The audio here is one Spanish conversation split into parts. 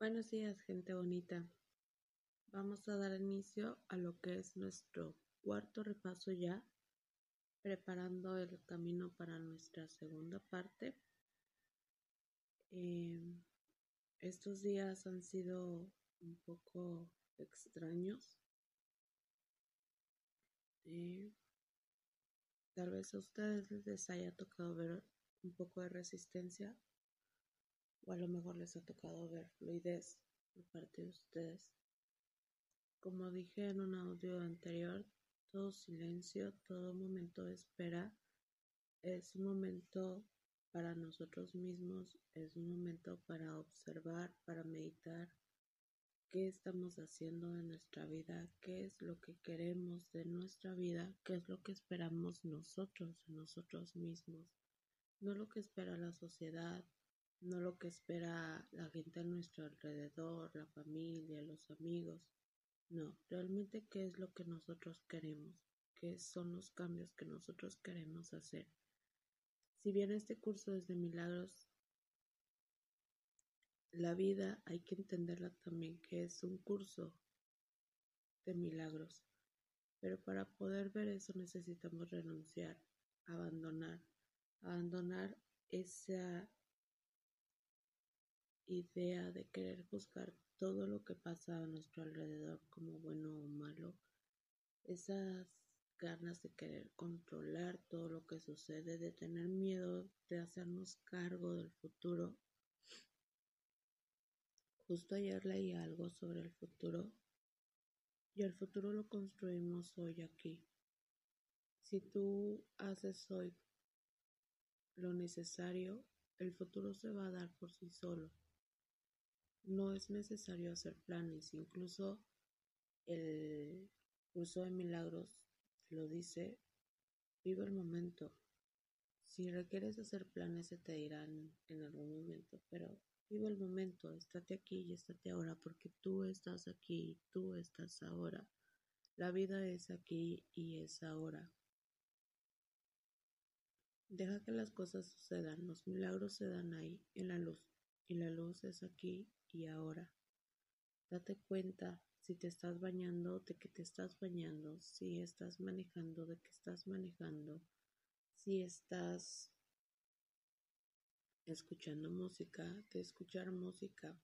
Buenos días, gente bonita. Vamos a dar inicio a lo que es nuestro cuarto repaso ya, preparando el camino para nuestra segunda parte. Em, estos días han sido un poco extraños. Eh, tal vez a ustedes les haya tocado ver un poco de resistencia o a lo mejor les ha tocado ver fluidez por parte de ustedes. Como dije en un audio anterior, todo silencio, todo momento de espera es un momento para nosotros mismos, es un momento para observar, para meditar qué estamos haciendo en nuestra vida, qué es lo que queremos de nuestra vida, qué es lo que esperamos nosotros de nosotros mismos, no lo que espera la sociedad, no lo que espera la gente a nuestro alrededor, la familia, los amigos. No, realmente qué es lo que nosotros queremos, qué son los cambios que nosotros queremos hacer. Si bien este curso es de milagros, la vida hay que entenderla también que es un curso de milagros. Pero para poder ver eso necesitamos renunciar, abandonar, abandonar esa idea de querer juzgar todo lo que pasa a nuestro alrededor como bueno o malo, esas ganas de querer controlar todo lo que sucede, de tener miedo de hacernos cargo del futuro. Justo ayer leí algo sobre el futuro y el futuro lo construimos hoy aquí. Si tú haces hoy lo necesario, el futuro se va a dar por sí solo. No es necesario hacer planes, incluso el curso de milagros lo dice, vive el momento. Si requieres hacer planes se te dirán en algún momento, pero vive el momento, estate aquí y estate ahora, porque tú estás aquí, tú estás ahora. La vida es aquí y es ahora. Deja que las cosas sucedan, los milagros se dan ahí, en la luz, y la luz es aquí y ahora. Date cuenta si te estás bañando de que te estás bañando, si estás manejando de que estás manejando, si estás escuchando música, de escuchar música.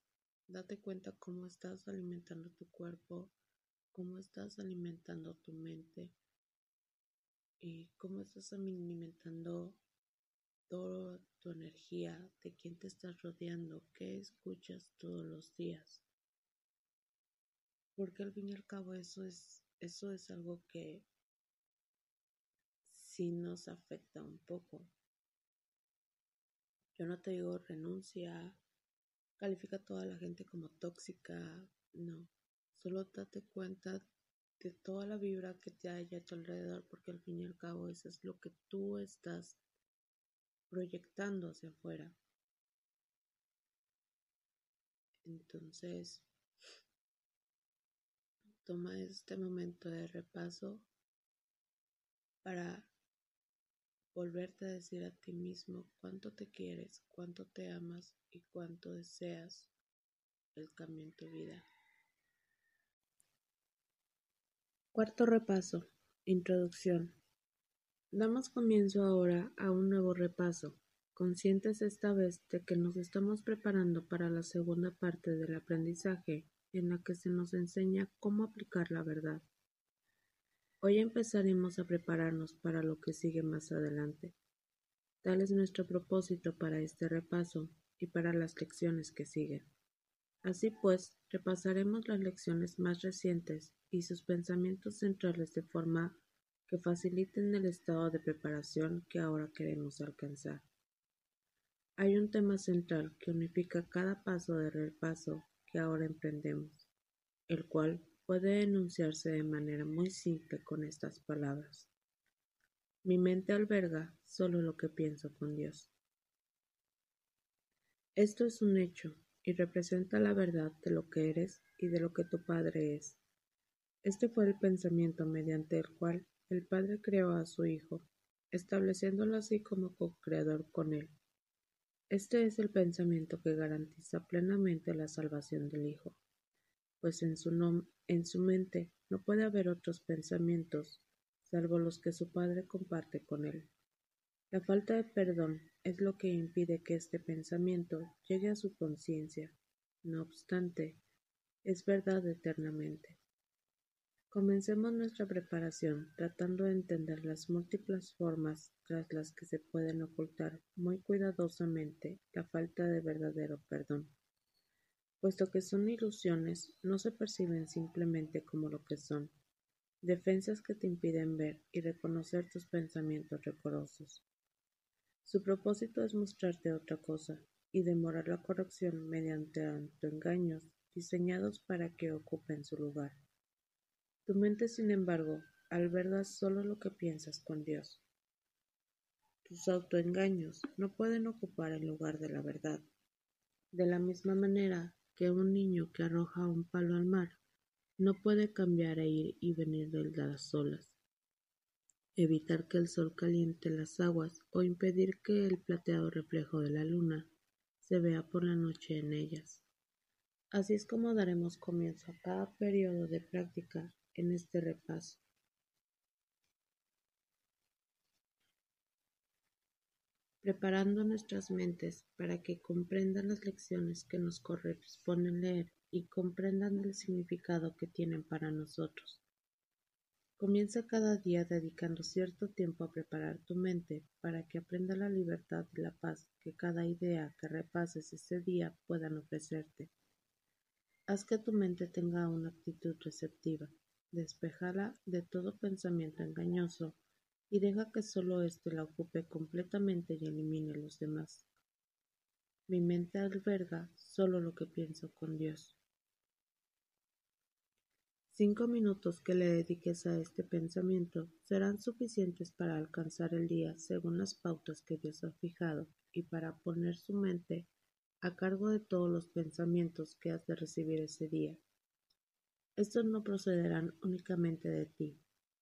Date cuenta cómo estás alimentando tu cuerpo, cómo estás alimentando tu mente y cómo estás alimentando toda tu energía, de quién te estás rodeando, qué escuchas todos los días. Porque al fin y al cabo eso es, eso es algo que sí nos afecta un poco. Yo no te digo renuncia, califica a toda la gente como tóxica, no. Solo date cuenta de toda la vibra que te haya a tu alrededor, porque al fin y al cabo eso es lo que tú estás proyectando hacia afuera. Entonces, toma este momento de repaso para volverte a decir a ti mismo cuánto te quieres, cuánto te amas y cuánto deseas el cambio en tu vida. Cuarto repaso. Introducción. Damos comienzo ahora a un nuevo repaso, conscientes esta vez de que nos estamos preparando para la segunda parte del aprendizaje en la que se nos enseña cómo aplicar la verdad. Hoy empezaremos a prepararnos para lo que sigue más adelante. Tal es nuestro propósito para este repaso y para las lecciones que siguen. Así pues, repasaremos las lecciones más recientes y sus pensamientos centrales de forma que faciliten el estado de preparación que ahora queremos alcanzar. Hay un tema central que unifica cada paso de repaso que ahora emprendemos, el cual puede enunciarse de manera muy simple con estas palabras. Mi mente alberga solo lo que pienso con Dios. Esto es un hecho y representa la verdad de lo que eres y de lo que tu Padre es. Este fue el pensamiento mediante el cual el Padre creó a su Hijo, estableciéndolo así como co-creador con él. Este es el pensamiento que garantiza plenamente la salvación del Hijo, pues en su, en su mente no puede haber otros pensamientos salvo los que su Padre comparte con él. La falta de perdón es lo que impide que este pensamiento llegue a su conciencia. No obstante, es verdad eternamente. Comencemos nuestra preparación tratando de entender las múltiples formas tras las que se pueden ocultar muy cuidadosamente la falta de verdadero perdón. Puesto que son ilusiones, no se perciben simplemente como lo que son, defensas que te impiden ver y reconocer tus pensamientos recorosos. Su propósito es mostrarte otra cosa y demorar la corrección mediante autoengaños diseñados para que ocupen su lugar. Tu mente, sin embargo, alberga solo lo que piensas con Dios. Tus autoengaños no pueden ocupar el lugar de la verdad. De la misma manera que un niño que arroja un palo al mar no puede cambiar e ir y venir de las olas evitar que el sol caliente las aguas o impedir que el plateado reflejo de la luna se vea por la noche en ellas. Así es como daremos comienzo a cada periodo de práctica en este repaso. preparando nuestras mentes para que comprendan las lecciones que nos corresponden leer y comprendan el significado que tienen para nosotros. Comienza cada día dedicando cierto tiempo a preparar tu mente para que aprenda la libertad y la paz que cada idea que repases ese día puedan ofrecerte. Haz que tu mente tenga una actitud receptiva, despejala de todo pensamiento engañoso y deja que solo éste la ocupe completamente y elimine los demás. Mi mente alberga solo lo que pienso con Dios. Cinco minutos que le dediques a este pensamiento serán suficientes para alcanzar el día según las pautas que Dios ha fijado y para poner su mente a cargo de todos los pensamientos que has de recibir ese día. Estos no procederán únicamente de ti,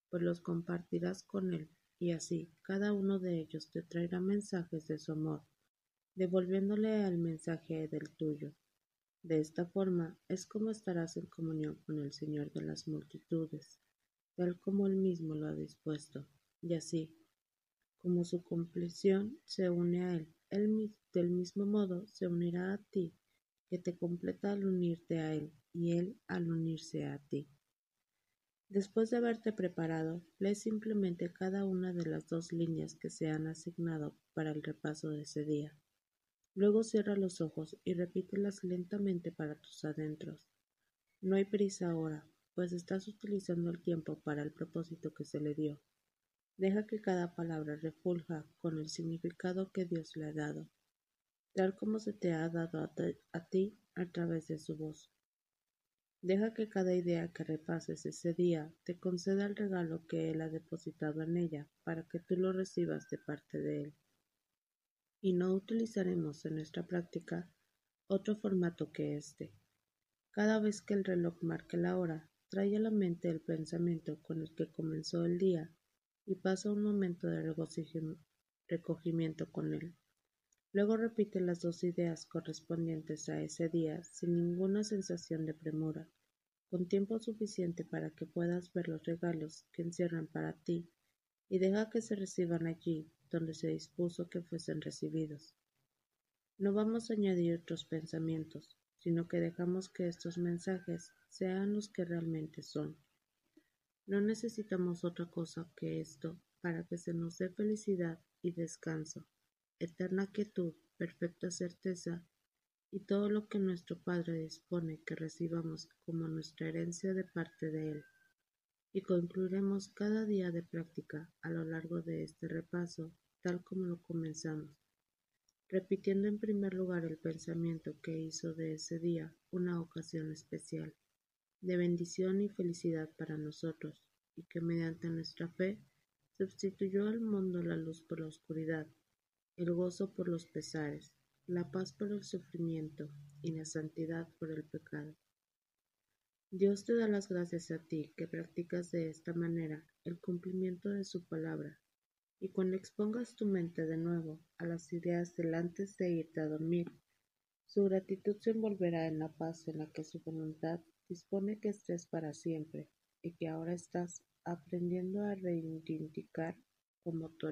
pues los compartirás con Él, y así cada uno de ellos te traerá mensajes de su amor, devolviéndole al mensaje del tuyo. De esta forma es como estarás en comunión con el Señor de las multitudes, tal como Él mismo lo ha dispuesto, y así, como su compleción se une a Él, Él del mismo modo se unirá a ti, que te completa al unirte a Él, y Él al unirse a ti. Después de haberte preparado, lee simplemente cada una de las dos líneas que se han asignado para el repaso de ese día. Luego cierra los ojos y repítelas lentamente para tus adentros. No hay prisa ahora, pues estás utilizando el tiempo para el propósito que se le dio. Deja que cada palabra refulja con el significado que Dios le ha dado, tal como se te ha dado a, a ti a través de su voz. Deja que cada idea que repases ese día te conceda el regalo que Él ha depositado en ella para que tú lo recibas de parte de Él y no utilizaremos en nuestra práctica otro formato que este. Cada vez que el reloj marque la hora, trae a la mente el pensamiento con el que comenzó el día y pasa un momento de recogimiento con él. Luego repite las dos ideas correspondientes a ese día sin ninguna sensación de premura, con tiempo suficiente para que puedas ver los regalos que encierran para ti y deja que se reciban allí donde se dispuso que fuesen recibidos. No vamos a añadir otros pensamientos, sino que dejamos que estos mensajes sean los que realmente son. No necesitamos otra cosa que esto para que se nos dé felicidad y descanso, eterna quietud, perfecta certeza y todo lo que nuestro Padre dispone que recibamos como nuestra herencia de parte de Él. Y concluiremos cada día de práctica a lo largo de este repaso tal como lo comenzamos, repitiendo en primer lugar el pensamiento que hizo de ese día una ocasión especial, de bendición y felicidad para nosotros, y que mediante nuestra fe sustituyó al mundo la luz por la oscuridad, el gozo por los pesares, la paz por el sufrimiento y la santidad por el pecado. Dios te da las gracias a ti que practicas de esta manera el cumplimiento de su palabra Y cuando expongas tu mente de nuevo a las ideas del antes de irte a dormir, su gratitud se envolverá en la paz en la que su voluntad dispone que estés para siempre y que ahora estás aprendiendo a reivindicar como tu.